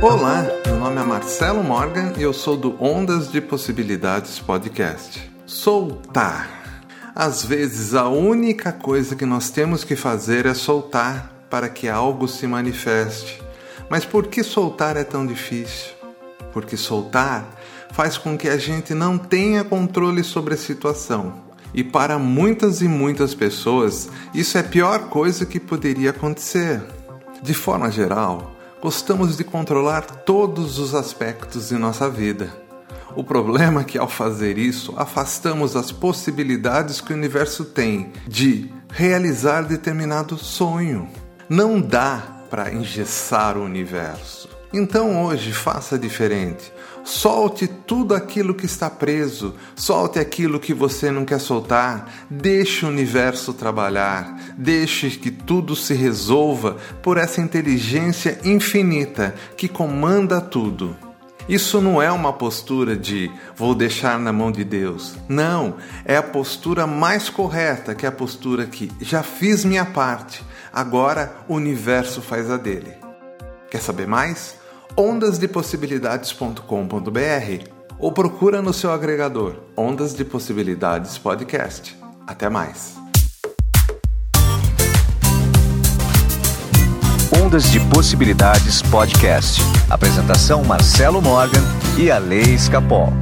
Olá, meu nome é Marcelo Morgan e eu sou do Ondas de Possibilidades Podcast. Soltar. Às vezes a única coisa que nós temos que fazer é soltar para que algo se manifeste. Mas por que soltar é tão difícil? Porque soltar faz com que a gente não tenha controle sobre a situação. E para muitas e muitas pessoas, isso é a pior coisa que poderia acontecer. De forma geral, gostamos de controlar todos os aspectos de nossa vida. O problema é que, ao fazer isso, afastamos as possibilidades que o universo tem de realizar determinado sonho. Não dá para engessar o universo. Então hoje faça diferente. Solte tudo aquilo que está preso, solte aquilo que você não quer soltar, deixe o universo trabalhar, deixe que tudo se resolva por essa inteligência infinita que comanda tudo. Isso não é uma postura de vou deixar na mão de Deus. Não, é a postura mais correta, que é a postura que já fiz minha parte, agora o universo faz a dele. Quer saber mais? ondasdepossibilidades.com.br ou procura no seu agregador Ondas de Possibilidades Podcast. Até mais. Ondas de Possibilidades Podcast. Apresentação Marcelo Morgan e a Lei Escapol.